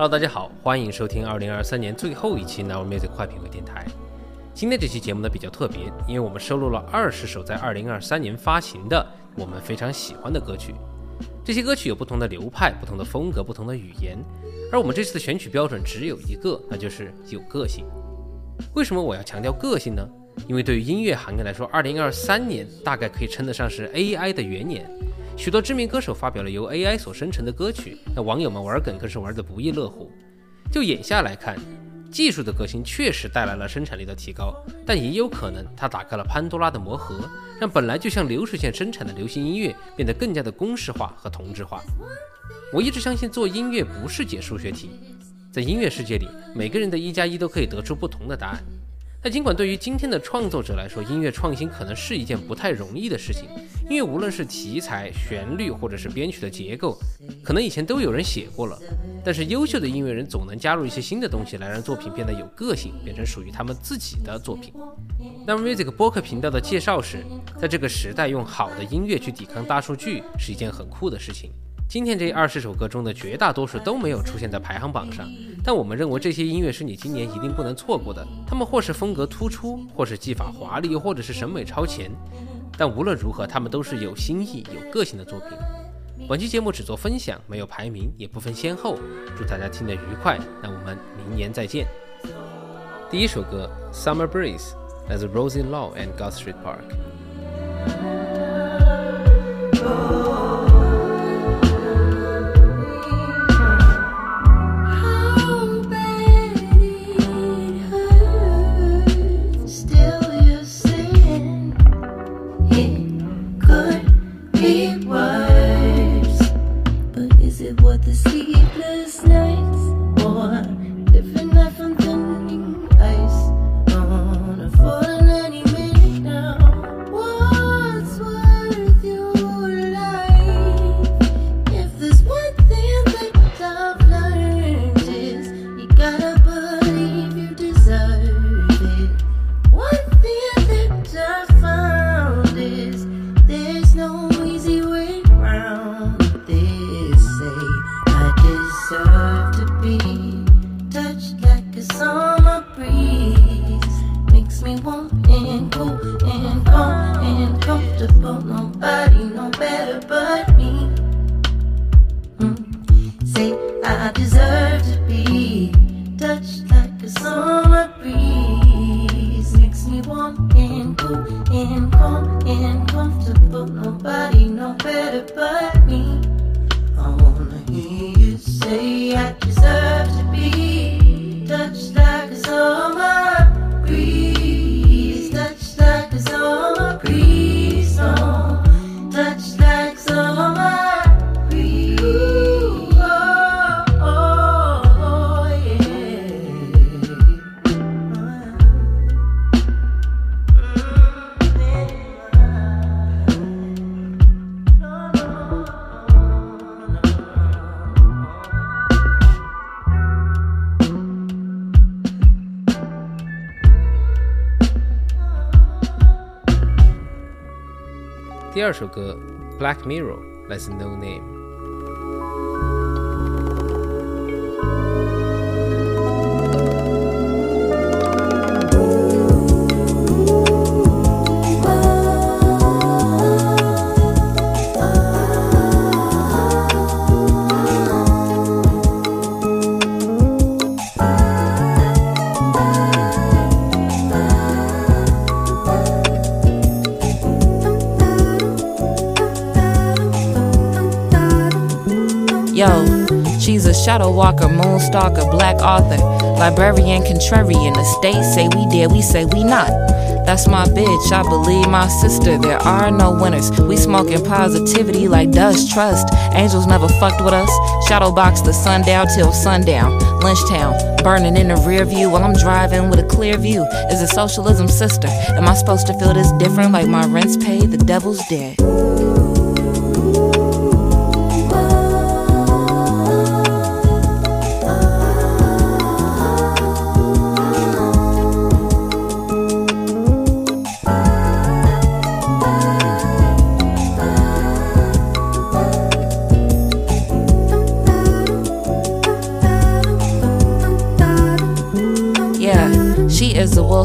Hello，大家好，欢迎收听二零二三年最后一期 Now Music 快品味电台。今天这期节目呢比较特别，因为我们收录了二十首在二零二三年发行的我们非常喜欢的歌曲。这些歌曲有不同的流派、不同的风格、不同的语言，而我们这次的选曲标准只有一个，那就是有个性。为什么我要强调个性呢？因为对于音乐行业来说，二零二三年大概可以称得上是 AI 的元年。许多知名歌手发表了由 AI 所生成的歌曲，那网友们玩梗更是玩得不亦乐乎。就眼下来看，技术的革新确实带来了生产力的提高，但也有可能它打开了潘多拉的魔盒，让本来就像流水线生产的流行音乐变得更加的公式化和同质化。我一直相信做音乐不是解数学题，在音乐世界里，每个人的一加一都可以得出不同的答案。那尽管对于今天的创作者来说，音乐创新可能是一件不太容易的事情，因为无论是题材、旋律，或者是编曲的结构，可能以前都有人写过了。但是优秀的音乐人总能加入一些新的东西，来让作品变得有个性，变成属于他们自己的作品。那么 Music 播客频道的介绍是，在这个时代，用好的音乐去抵抗大数据，是一件很酷的事情。今天这二十首歌中的绝大多数都没有出现在排行榜上，但我们认为这些音乐是你今年一定不能错过的。他们或是风格突出，或是技法华丽，或者是审美超前。但无论如何，他们都是有新意、有个性的作品。本期节目只做分享，没有排名，也不分先后。祝大家听得愉快，那我们明年再见。第一首歌《Summer Breeze》来自 Rosie Law and Guthrie Park。第二首歌《Black Mirror》，来自 Noname。Shadow walker, moon stalker, black author, librarian, contrarian. The state say we did, we say we not. That's my bitch, I believe my sister. There are no winners. We smoking positivity like dust, trust. Angels never fucked with us. Shadow box the sundown till sundown. Lynchtown, burning in the rear view while I'm driving with a clear view. Is a socialism sister? Am I supposed to feel this different like my rent's paid? The devil's dead.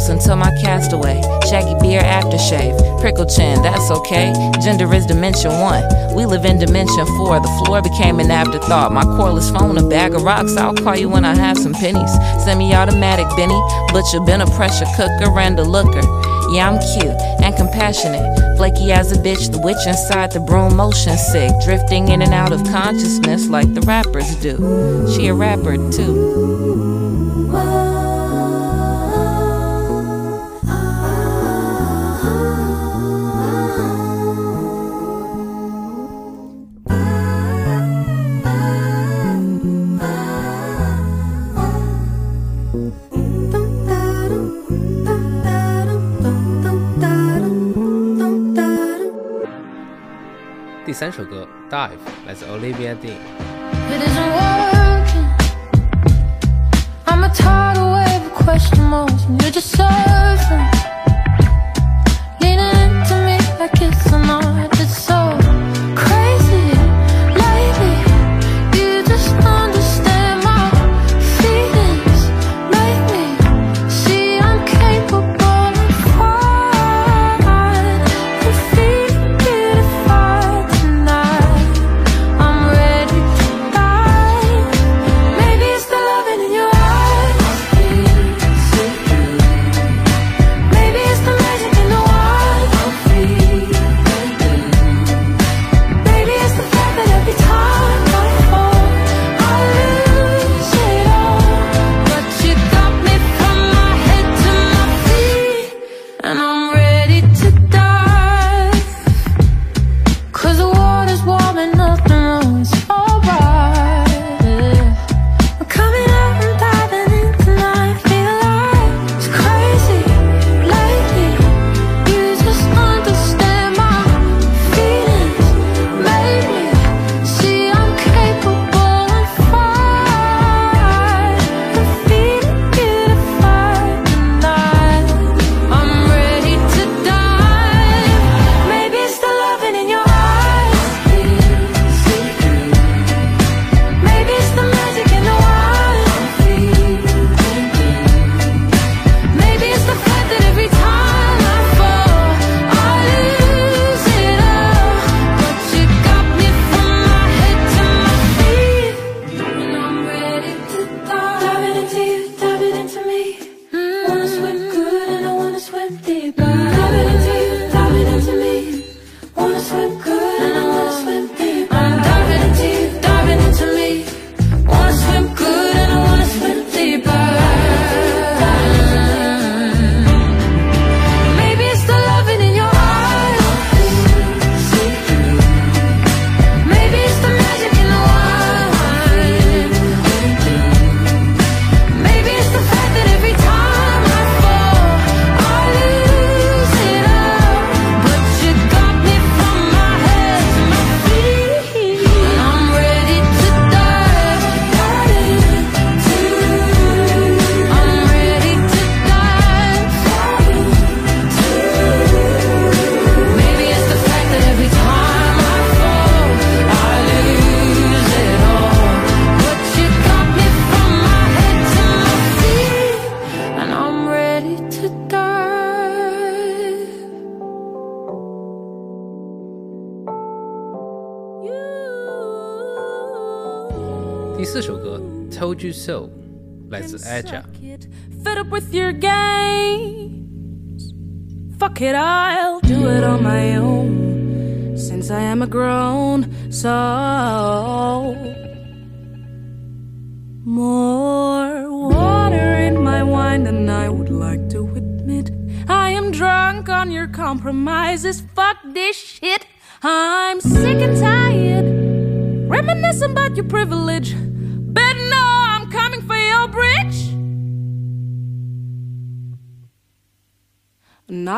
house until my castaway. Shaggy beard aftershave, prickle chin, that's okay. Gender is dimension one. We live in dimension four. The floor became an afterthought. My cordless phone, a bag of rocks. I'll call you when I have some pennies. Semi automatic Benny, but you've been a pressure cooker and a looker. Yeah, I'm cute and compassionate. Flaky as a bitch, the witch inside the broom, motion sick. Drifting in and out of consciousness like the rappers do. She a rapper too. dive. That's Olivia Dean.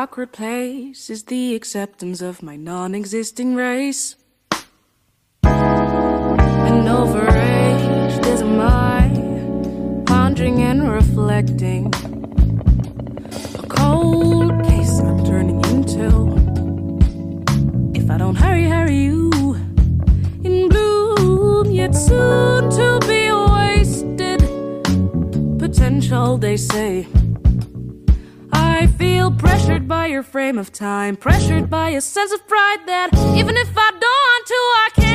awkward place is the acceptance of my non-existing race. And overaged is my pondering and reflecting. A cold case I'm turning into. If I don't hurry, hurry you in bloom, yet soon to be wasted potential, they say pressured by your frame of time, pressured by a sense of pride that even if I don't want to, I can't.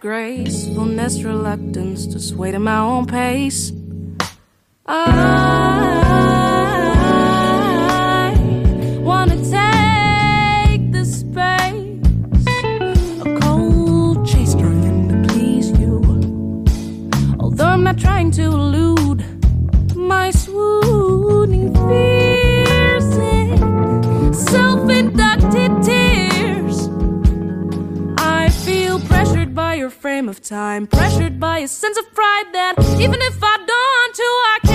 gracefulness, reluctance to sway to my own pace. I of time. Pressured by a sense of pride that even if I don't want to, I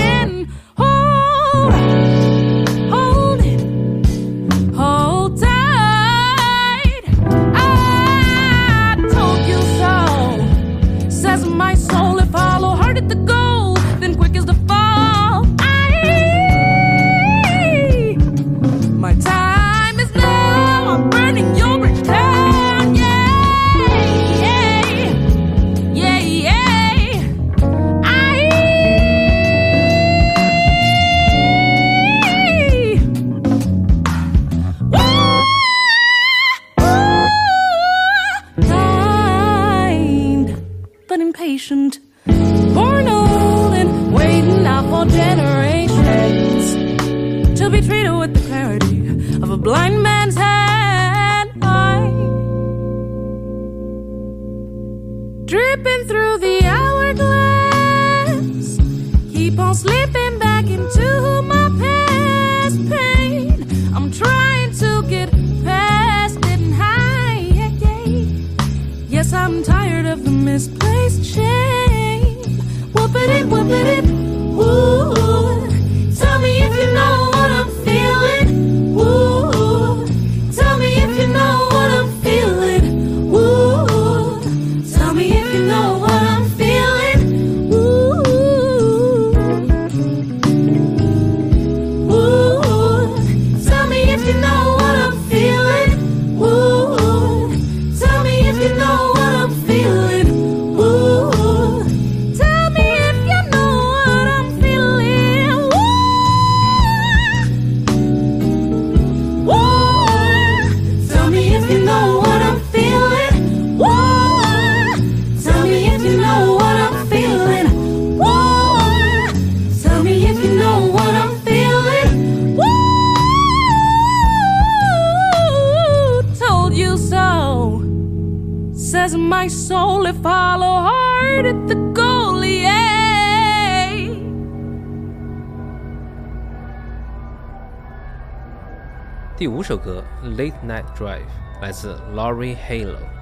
Tripping through the hourglass. Keep on slipping back into my past pain. I'm trying to get past it and high. Yes, I'm tired of the misplaced shame. Whoop it, whoop it, whoop. 五首歌《Late Night Drive》来自 Laurel Halo。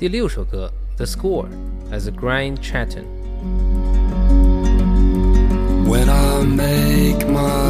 第六首歌《The Score》来自 Grian Chatten。When I make my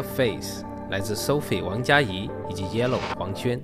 face 来自 sophie 王嘉怡以及 yellow 黄轩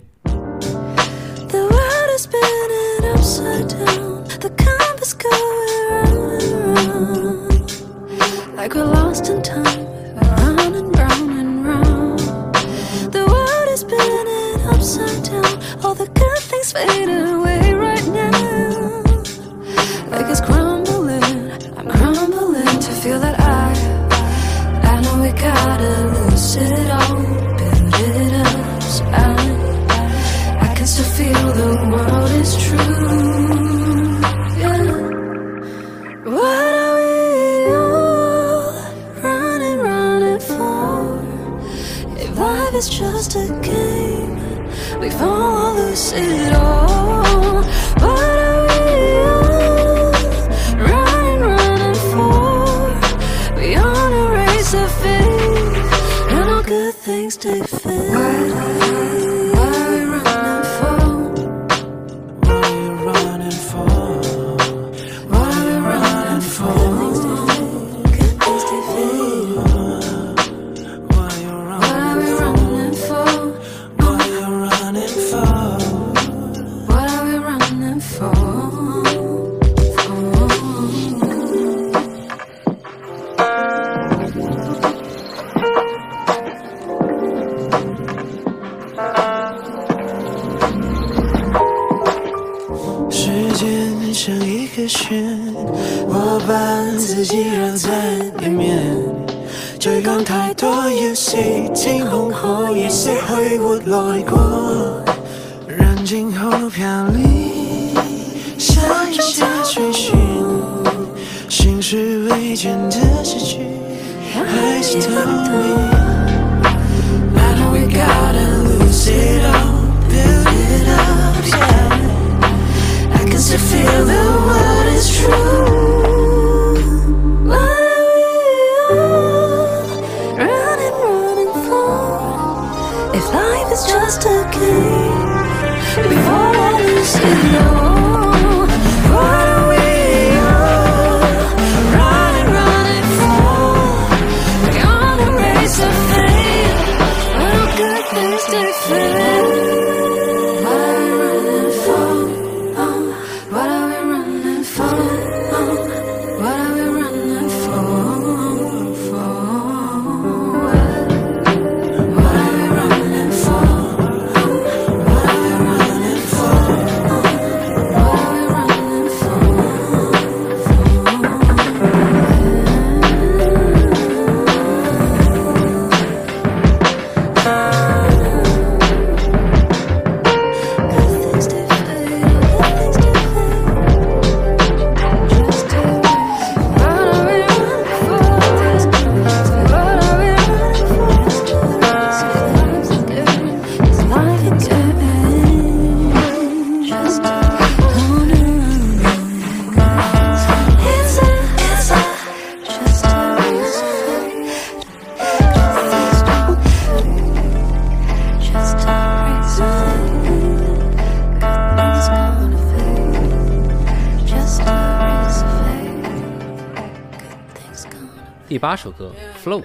第八首歌《Float》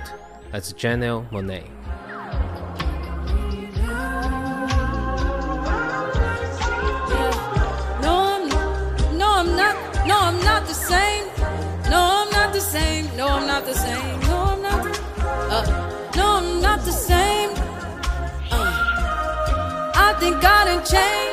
来自 Janelle Monet。 No, I'm no, I'm not. No, I'm not the same. No, I'm not the same. No, I'm not the same. No, I'm not. Uh, no, I'm not the same. Uh, I think I done changed.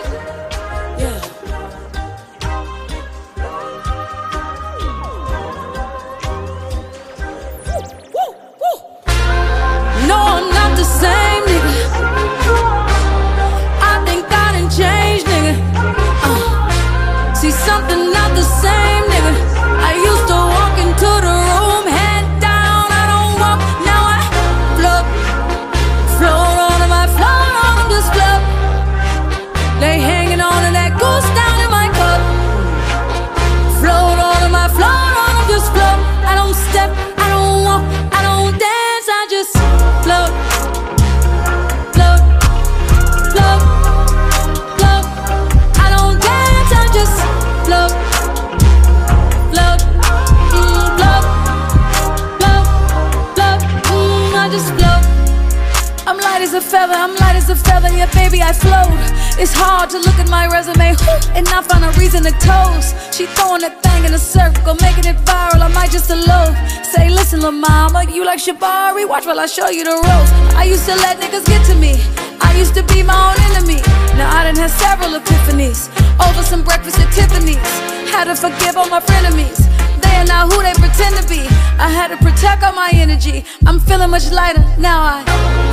A feather, I'm light as a feather, yeah, baby, I float. It's hard to look at my resume and not find a reason to toast. She throwing that thing in a circle, making it viral. I might just elope. Say, listen, lil' mama, you like Shabari? Watch while I show you the ropes. I used to let niggas get to me. I used to be my own enemy. Now I done had several epiphanies over some breakfast at Tiffany's. Had to forgive all my frenemies. Are not who they pretend to be. I had to protect all my energy. I'm feeling much lighter now. I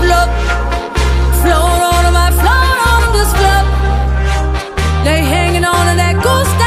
float, float on. I float on them, just float. They hanging on to that goose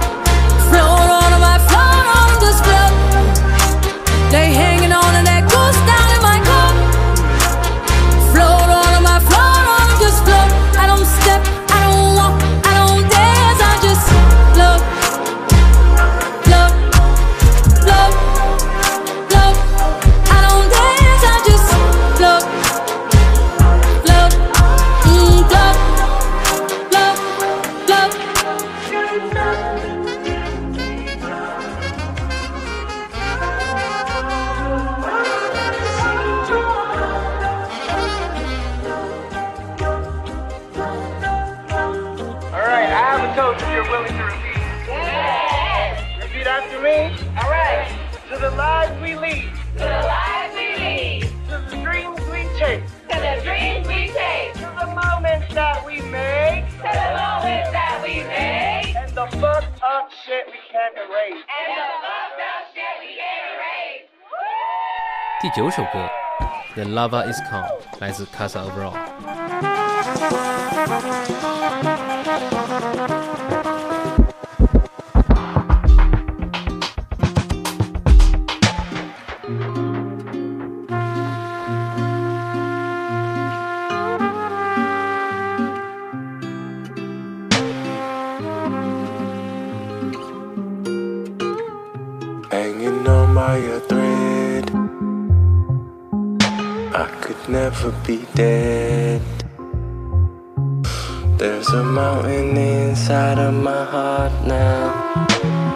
float on them, I on float. They 第九首歌《The Lava Is Calm》来自 Kassa Overall。hanging on by a thread. I could never be dead. There's a mountain inside of my heart now.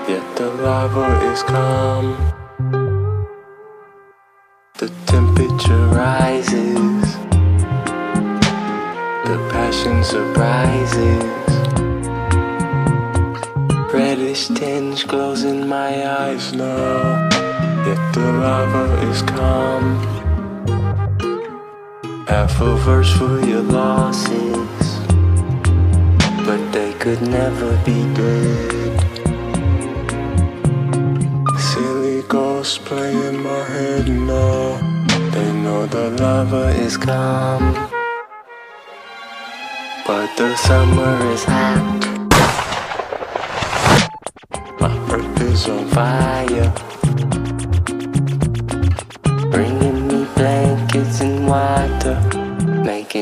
Yet the lava is calm. The temperature rises. The passion surprises. Reddish tinge glows in my eyes now. Yet the lava is calm. Half a verse for your losses, but they could never be good. Silly ghosts play in my head now. They know the lover is calm, but the summer is hot. My earth is on fire.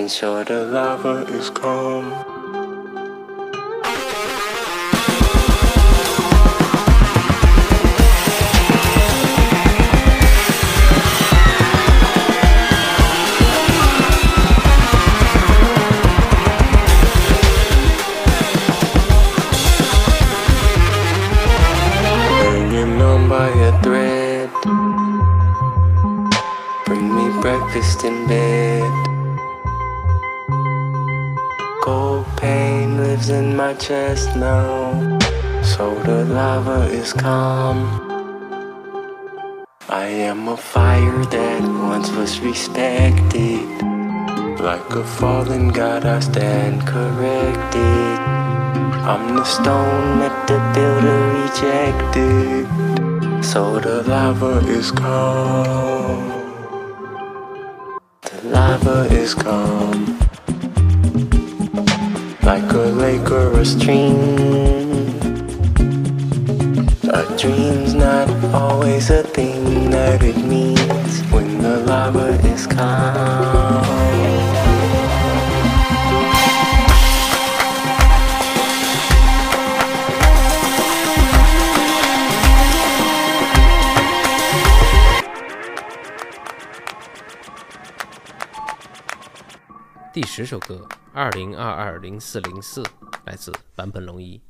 Making sure the lava is calm. Chest now. So the lava is calm. I am a fire that once was respected. Like a fallen god, I stand corrected. I'm the stone that the builder rejected. So the lava is calm. The lava is calm Like a lake or a stream. A dream's not always a thing that it means when the lava is calm.《第十首歌， 二零二二零四零四，来自坂本龙一。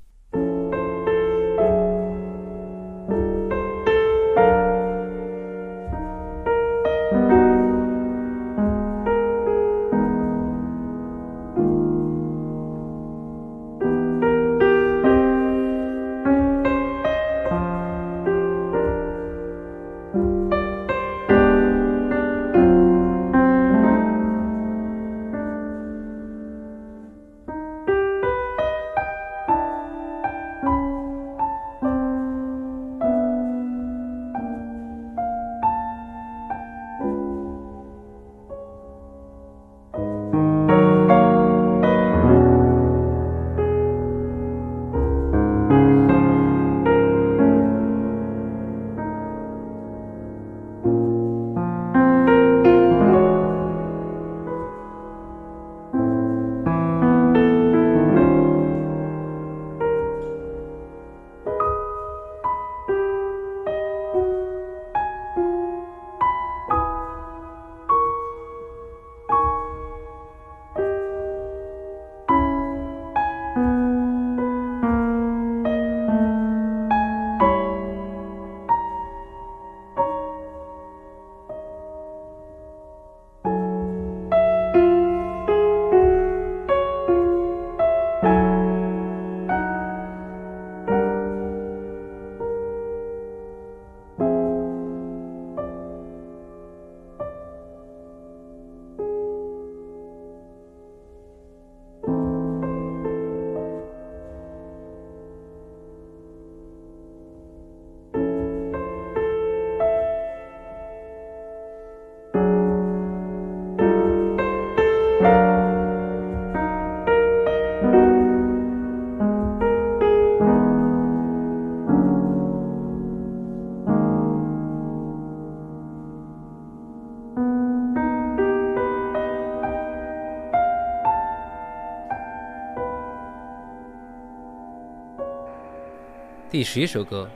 第十一首歌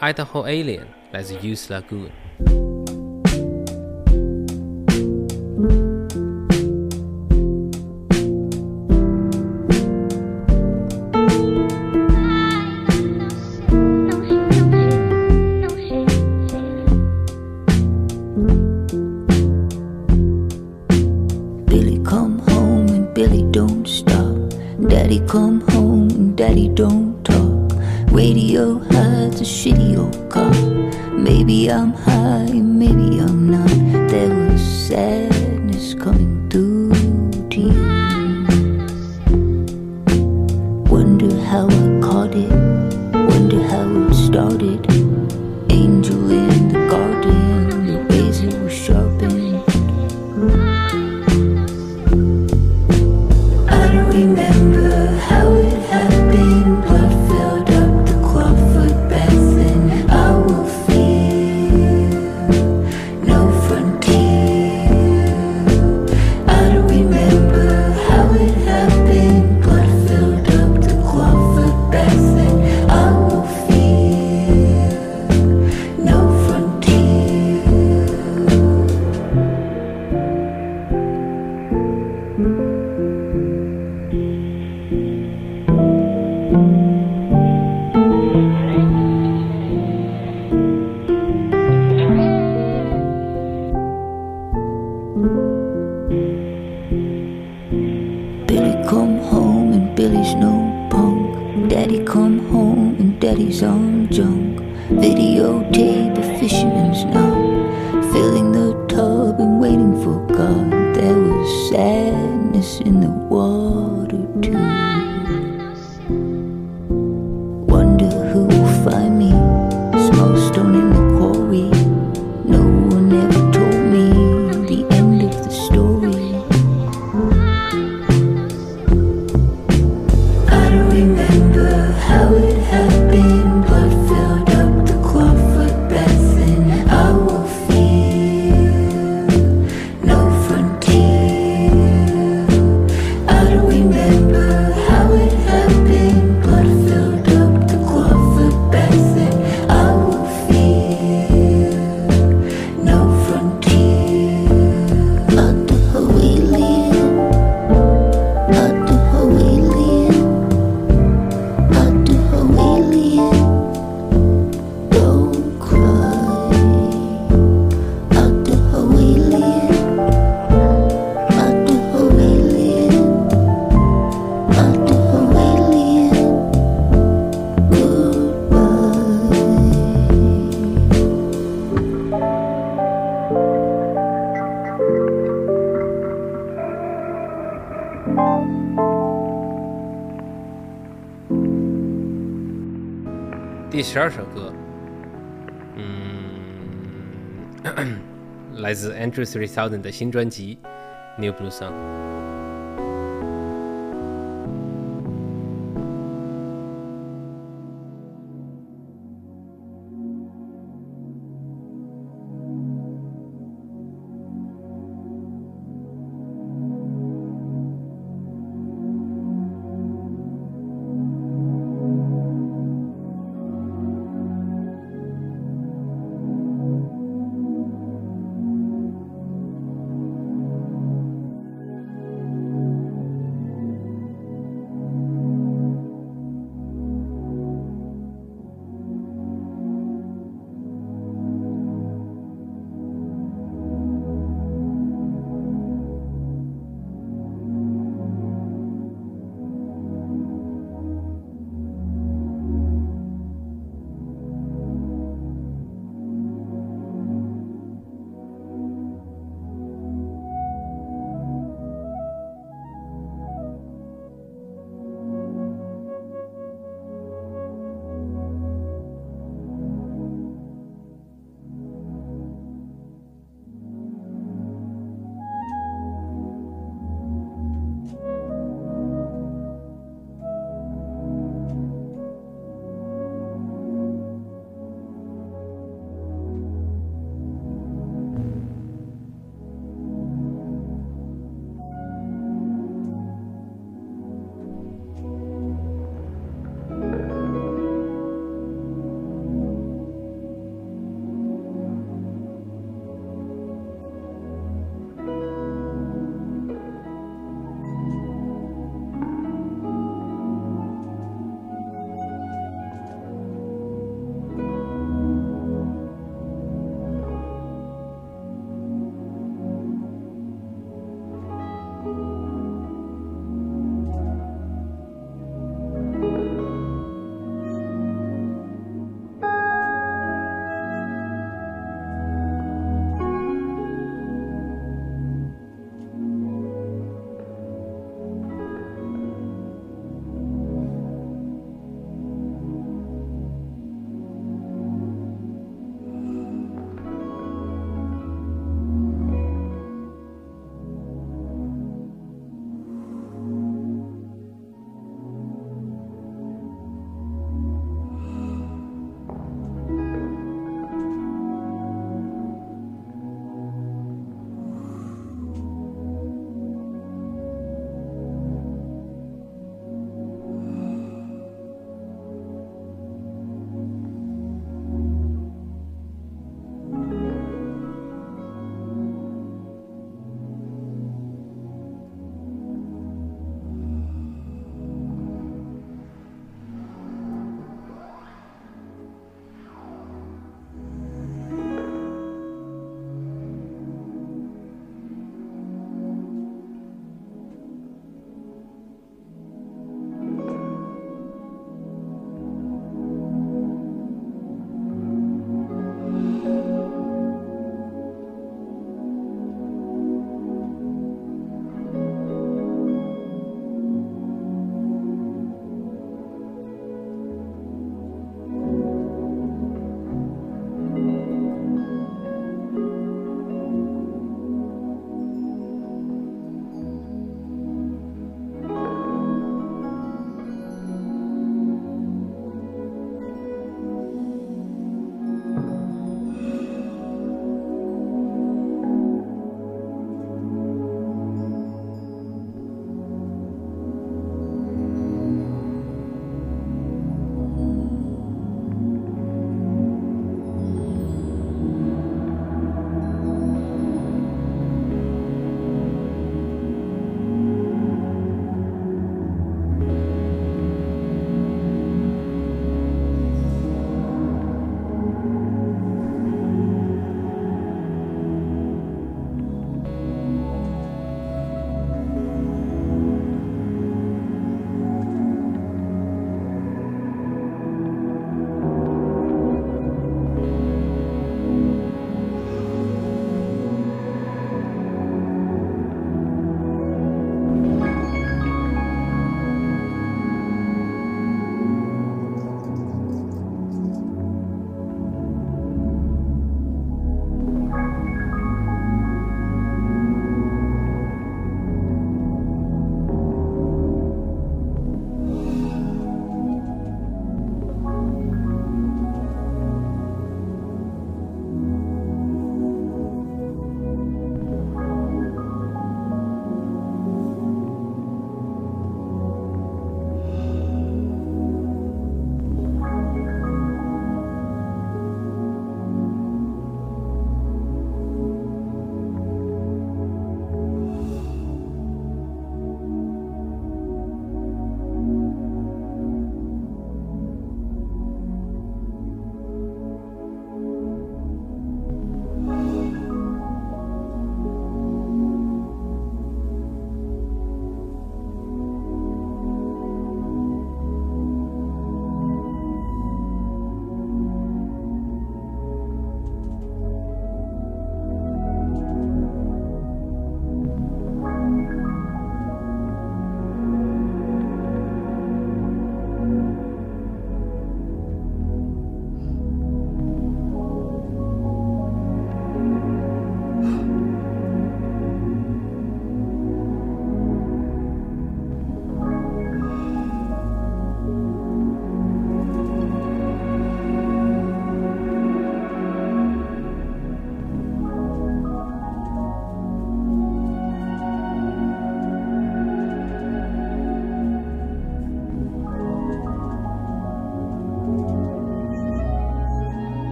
《Idaho Alien》来自 Youth Lagoon。Billy don't stop. Daddy come home and daddy don't talk radio hides a shitty old car. Maybe I'm high, maybe I'm not. There was sadness coming through tears. Wonder how I caught it, wonder how it started. 十二首歌，嗯，来自 Andrew Three Thousand 的新专辑《New Blue Song》。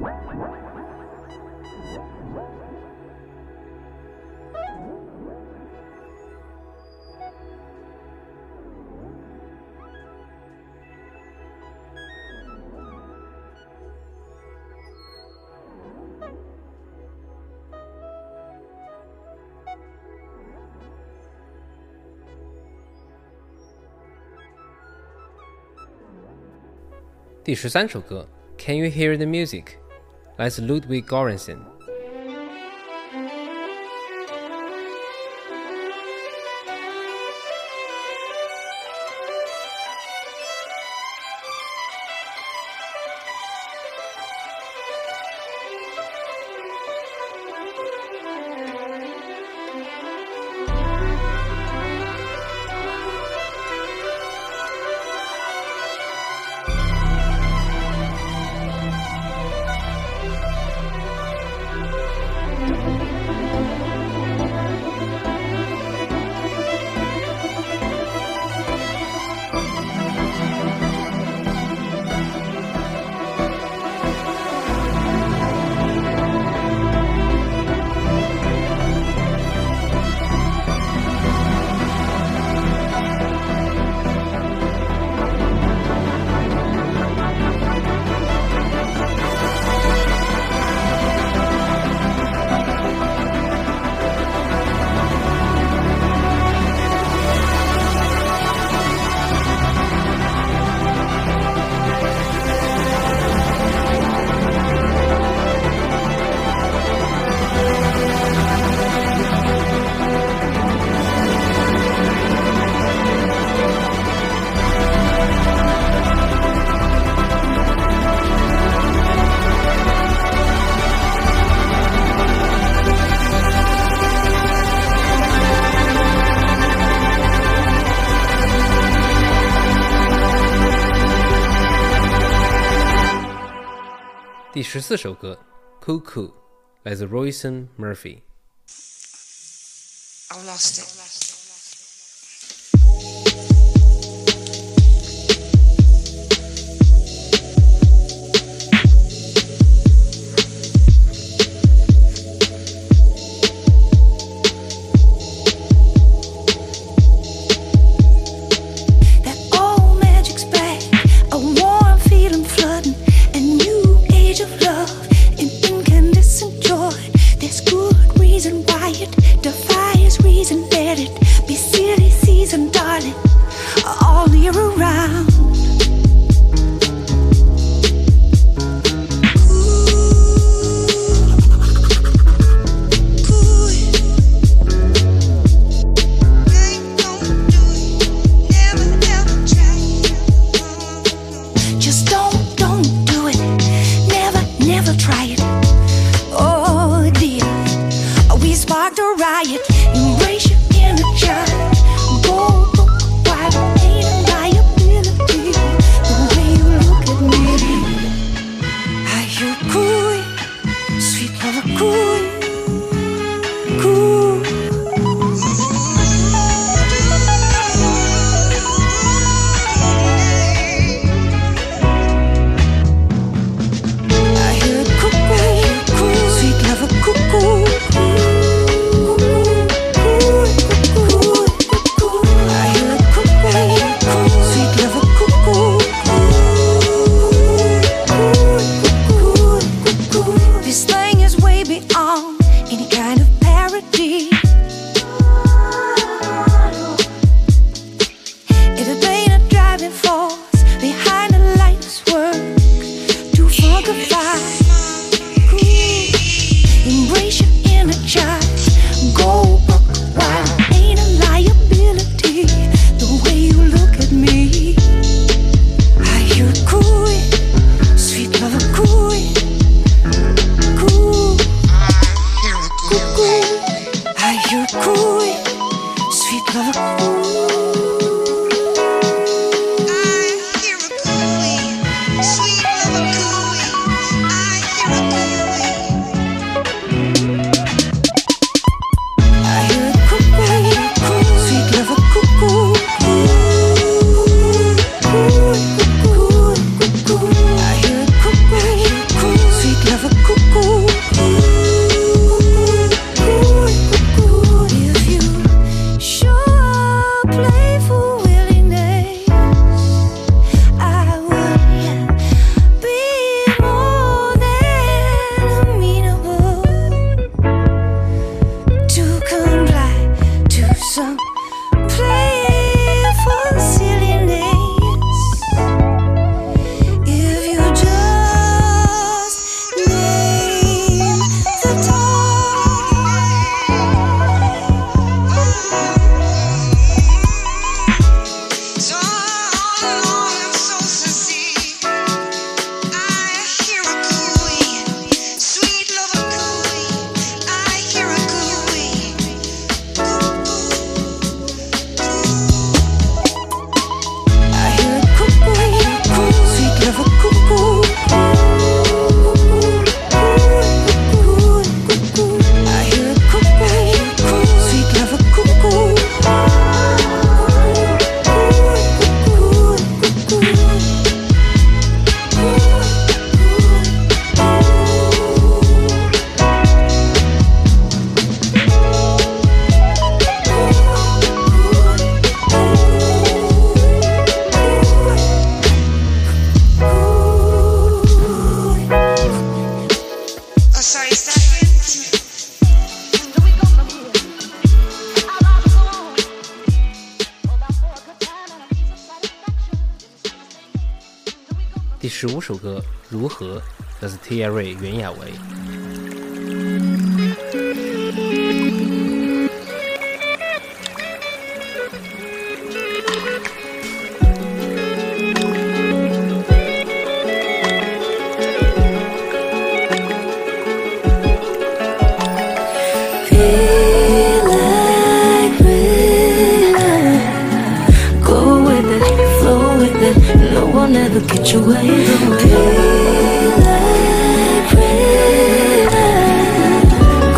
What? 第十三首歌《Can You Hear the Music》来自 Ludwig Göransson。十四首歌《CooCool》，来自 Róisín Murphy。I've lost it. It. No one ever get you where you going. Feel like river.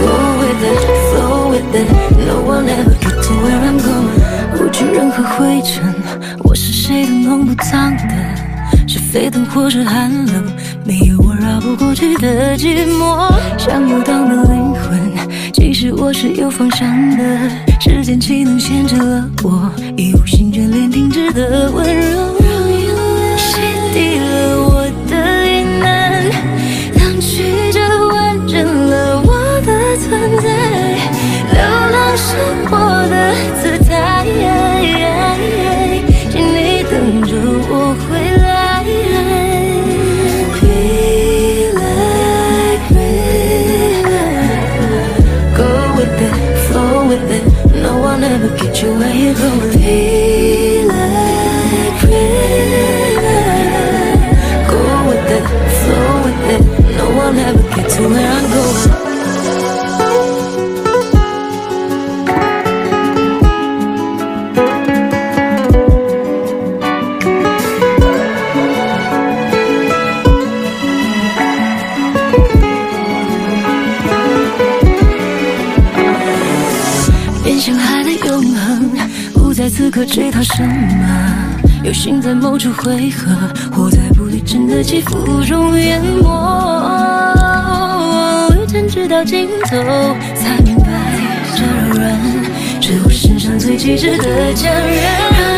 Go with it, flow with it. No one ever get to where I'm going. 不惧任何灰尘，我是谁都弄不脏的。是沸腾或是寒冷，没有我绕不过去的寂寞。像游荡的灵魂，即使我是有方向的，时间岂能限制了我？一无心眷恋停止的温柔，get you 不在此刻追讨什么。有心在某处汇合，活在不对称的起伏中淹没。旅程直到尽头，才明白这柔软是我身上最极致的坚韧。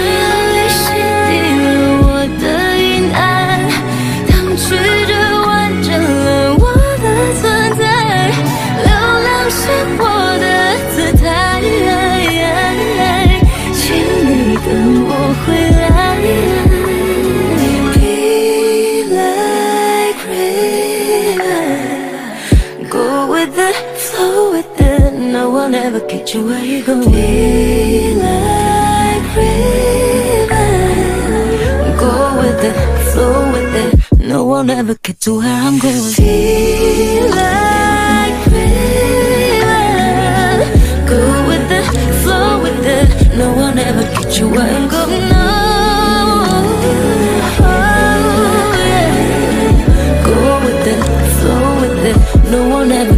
等我回来。Be like river, go with it, flow with it. No one ever get you where you going. Be like river, go with it, flow with it. No one ever get to where I'm going. Feel like get you where I'm going. No. Oh, yeah. Go with it, flow with it. No one ever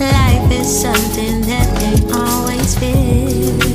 Life is something that they always feel.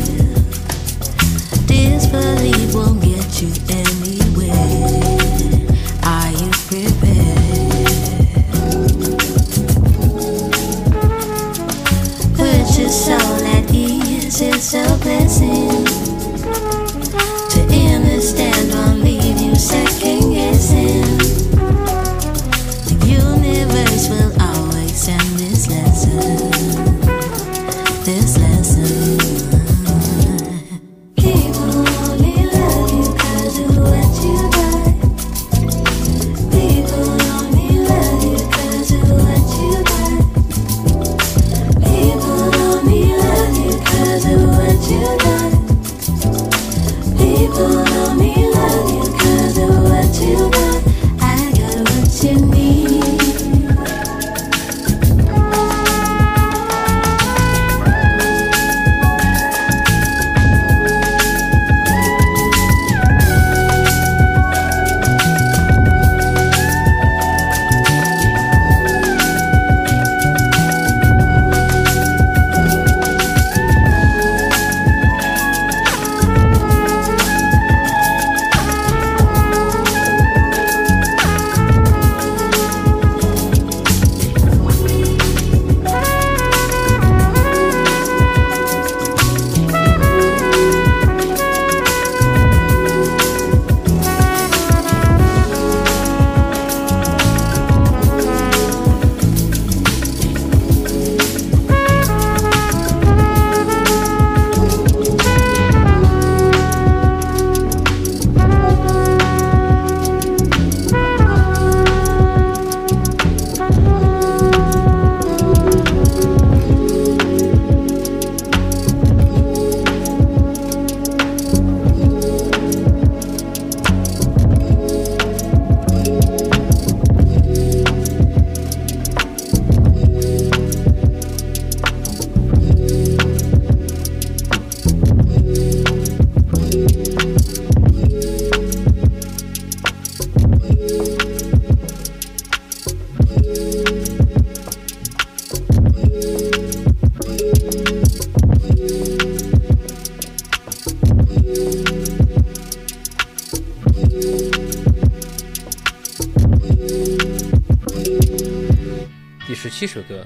这首歌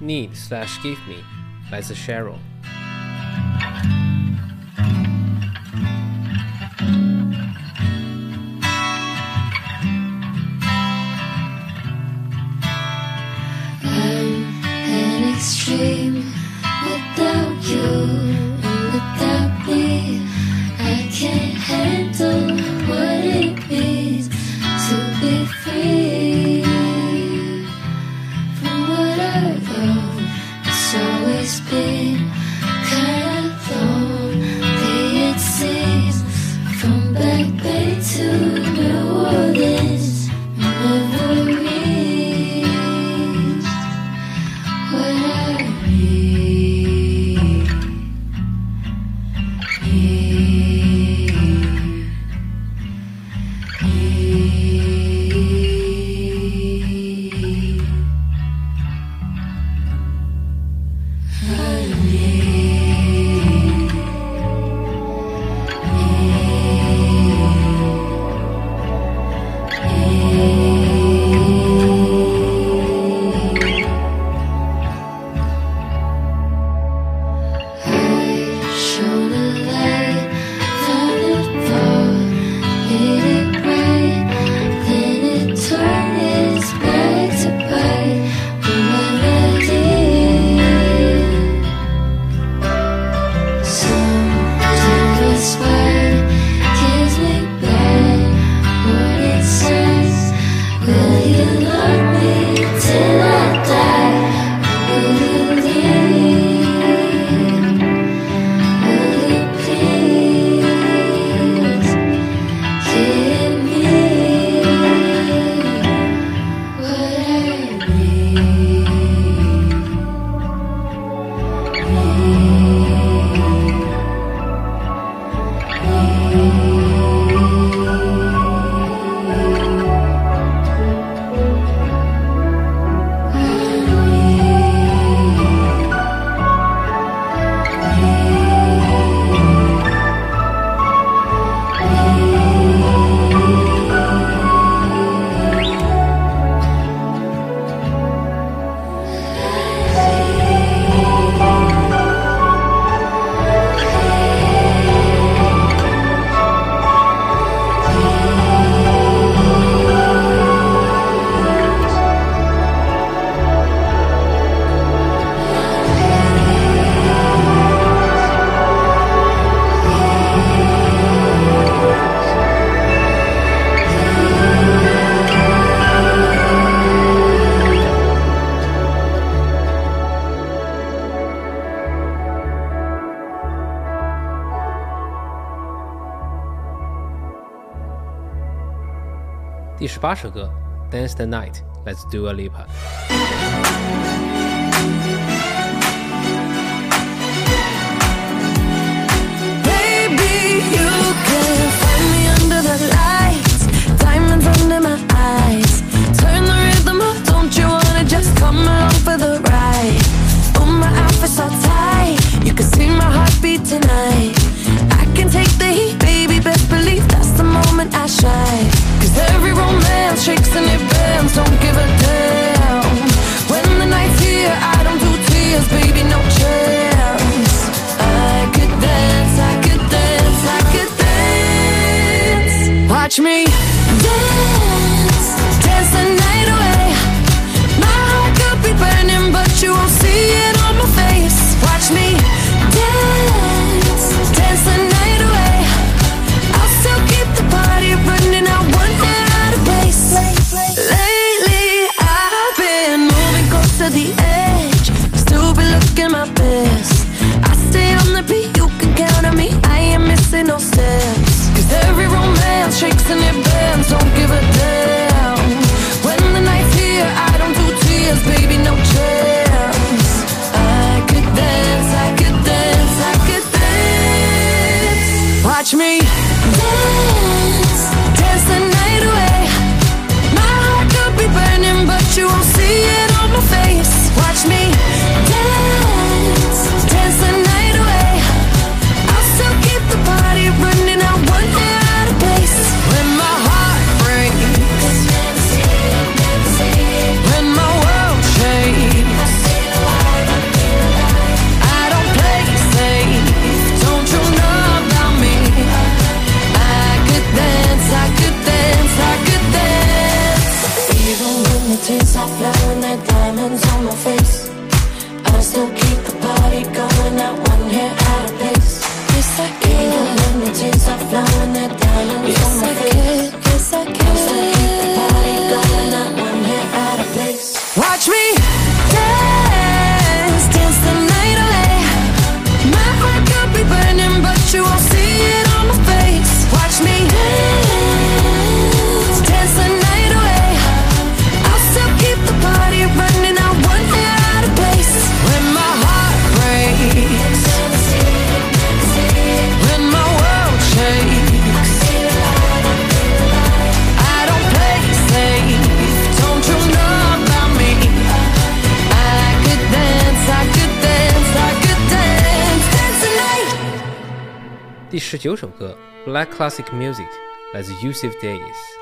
《Need/Give Me》来自 cehryl。八首歌，Dance the Night，来自 Dua Lipa。me. classic music as Yussef Dayes.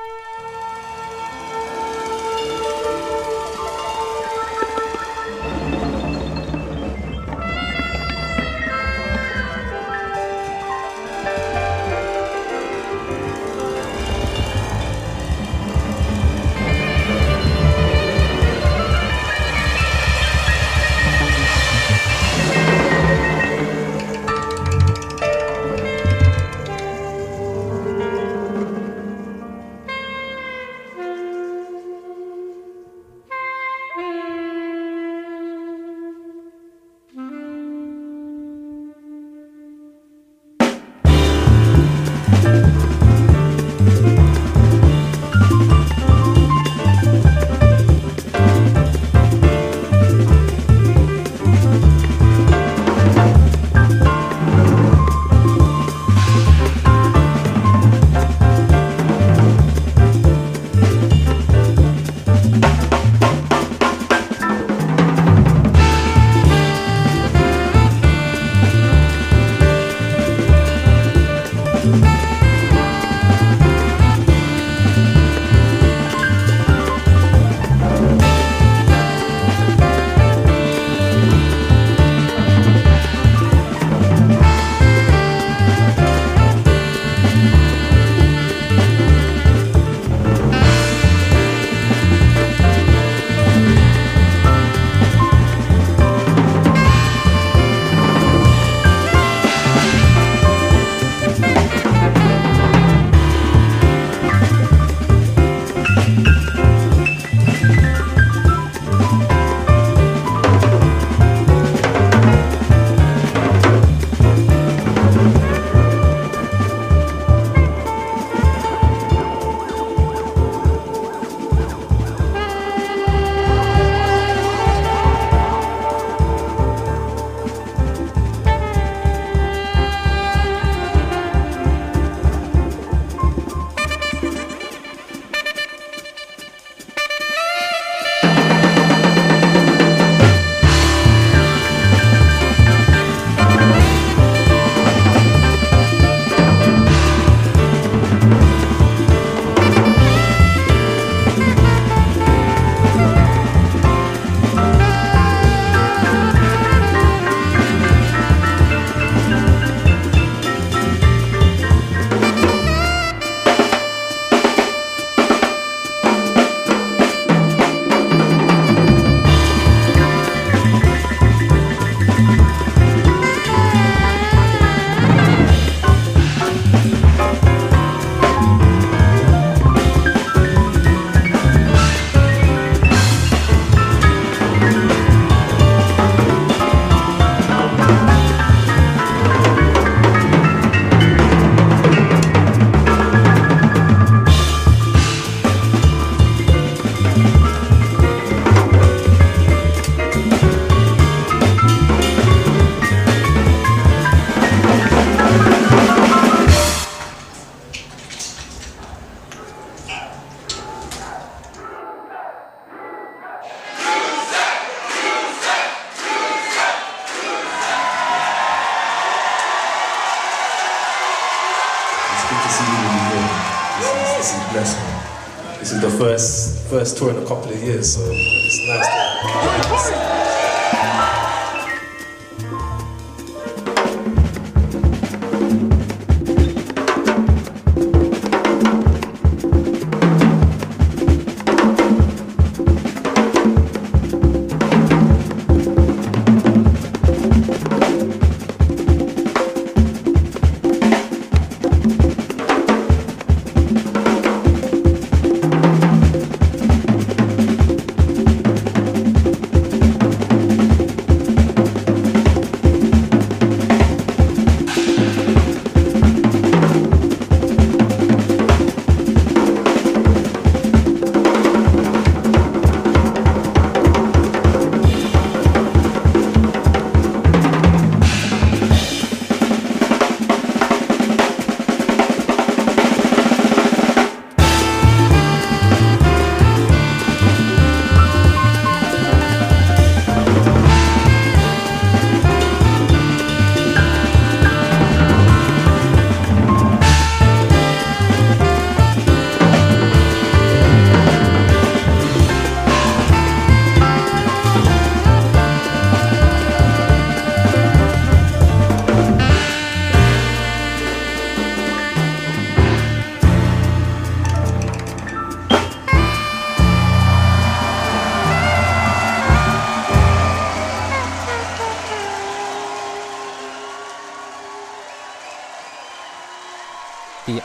First tour in a couple of years, so it's nice to get to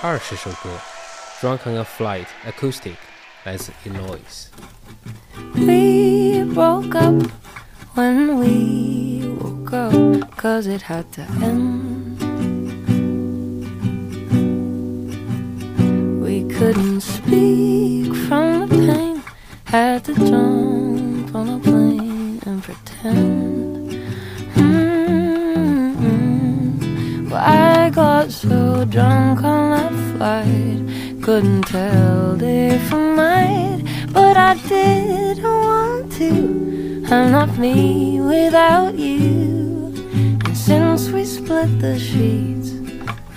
二十首歌《Drunk on a Flight Acoustic》来自 Eloise。 We broke up when we woke up, cause it had to end. We couldn't speak from the pain, had to jump on a plane and pretend. Mm-mm. Well, I got so drunk on that couldn't tell day from night, but I didn't want to. I'm not me without you. And since we split the sheets,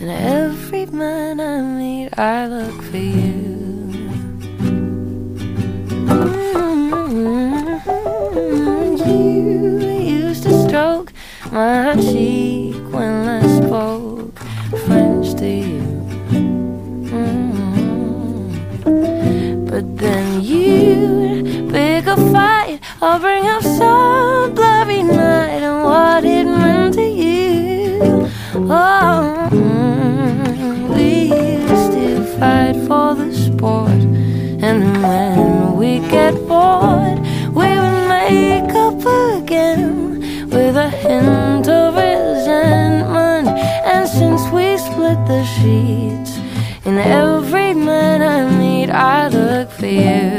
and every man I meet, I look for you. Mm, You used to stroke my cheek sheets, in every man I meet, I look for you.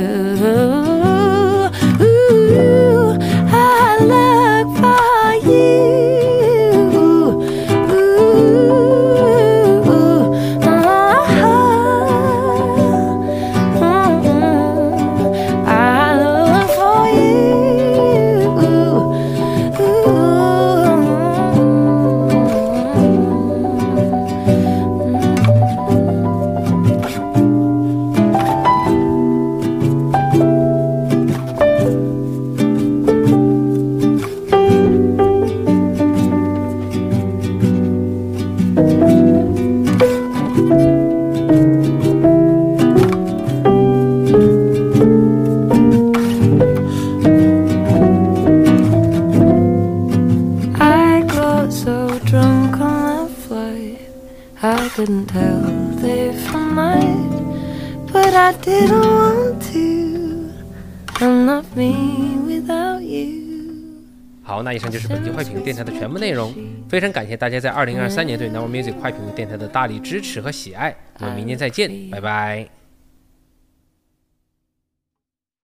以上就是本期快评电台的全部内容。非常感谢大家在二零二三年对 Now Music 快评电台的大力支持和喜爱。我们明年再见，拜拜。